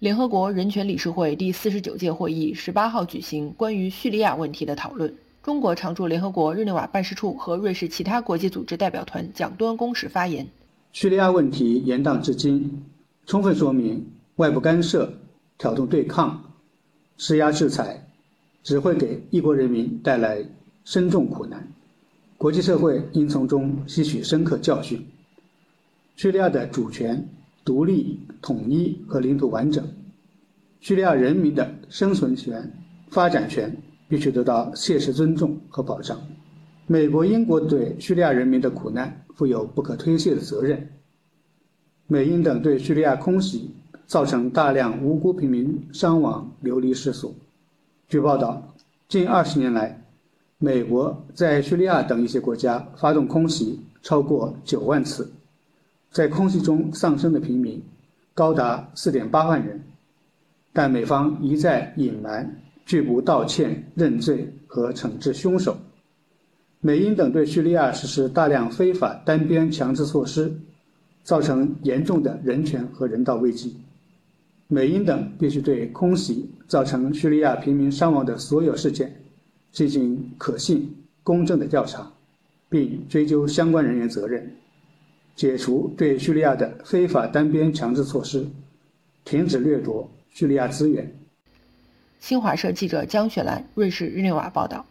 联合国人权理事会第四十九届会议十八号举行关于叙利亚问题的讨论。中国常驻联合国日内瓦办事处和瑞士其他国际组织代表团蒋端公使发言：叙利亚问题延宕至今，充分说明外部干涉、挑动对抗、施压制裁，只会给一国人民带来深重苦难。国际社会应从中吸取深刻教训。叙利亚的主权。独立、统一和领土完整，叙利亚人民的生存权、发展权必须得到切实尊重和保障。美国、英国对叙利亚人民的苦难负有不可推卸的责任。美英等对叙利亚空袭造成大量无辜平民伤亡、流离失所。据报道，近二十年来，美国在叙利亚等一些国家发动空袭超过九万次。在空袭中丧生的平民高达4.8万人，但美方一再隐瞒、拒不道歉、认罪和惩治凶手。美英等对叙利亚实施大量非法单边强制措施，造成严重的人权和人道危机。美英等必须对空袭造成叙利亚平民伤亡的所有事件进行可信、公正的调查，并追究相关人员责任。解除对叙利亚的非法单边强制措施，停止掠夺叙利亚资源。新华社记者江雪兰，瑞士日内瓦报道。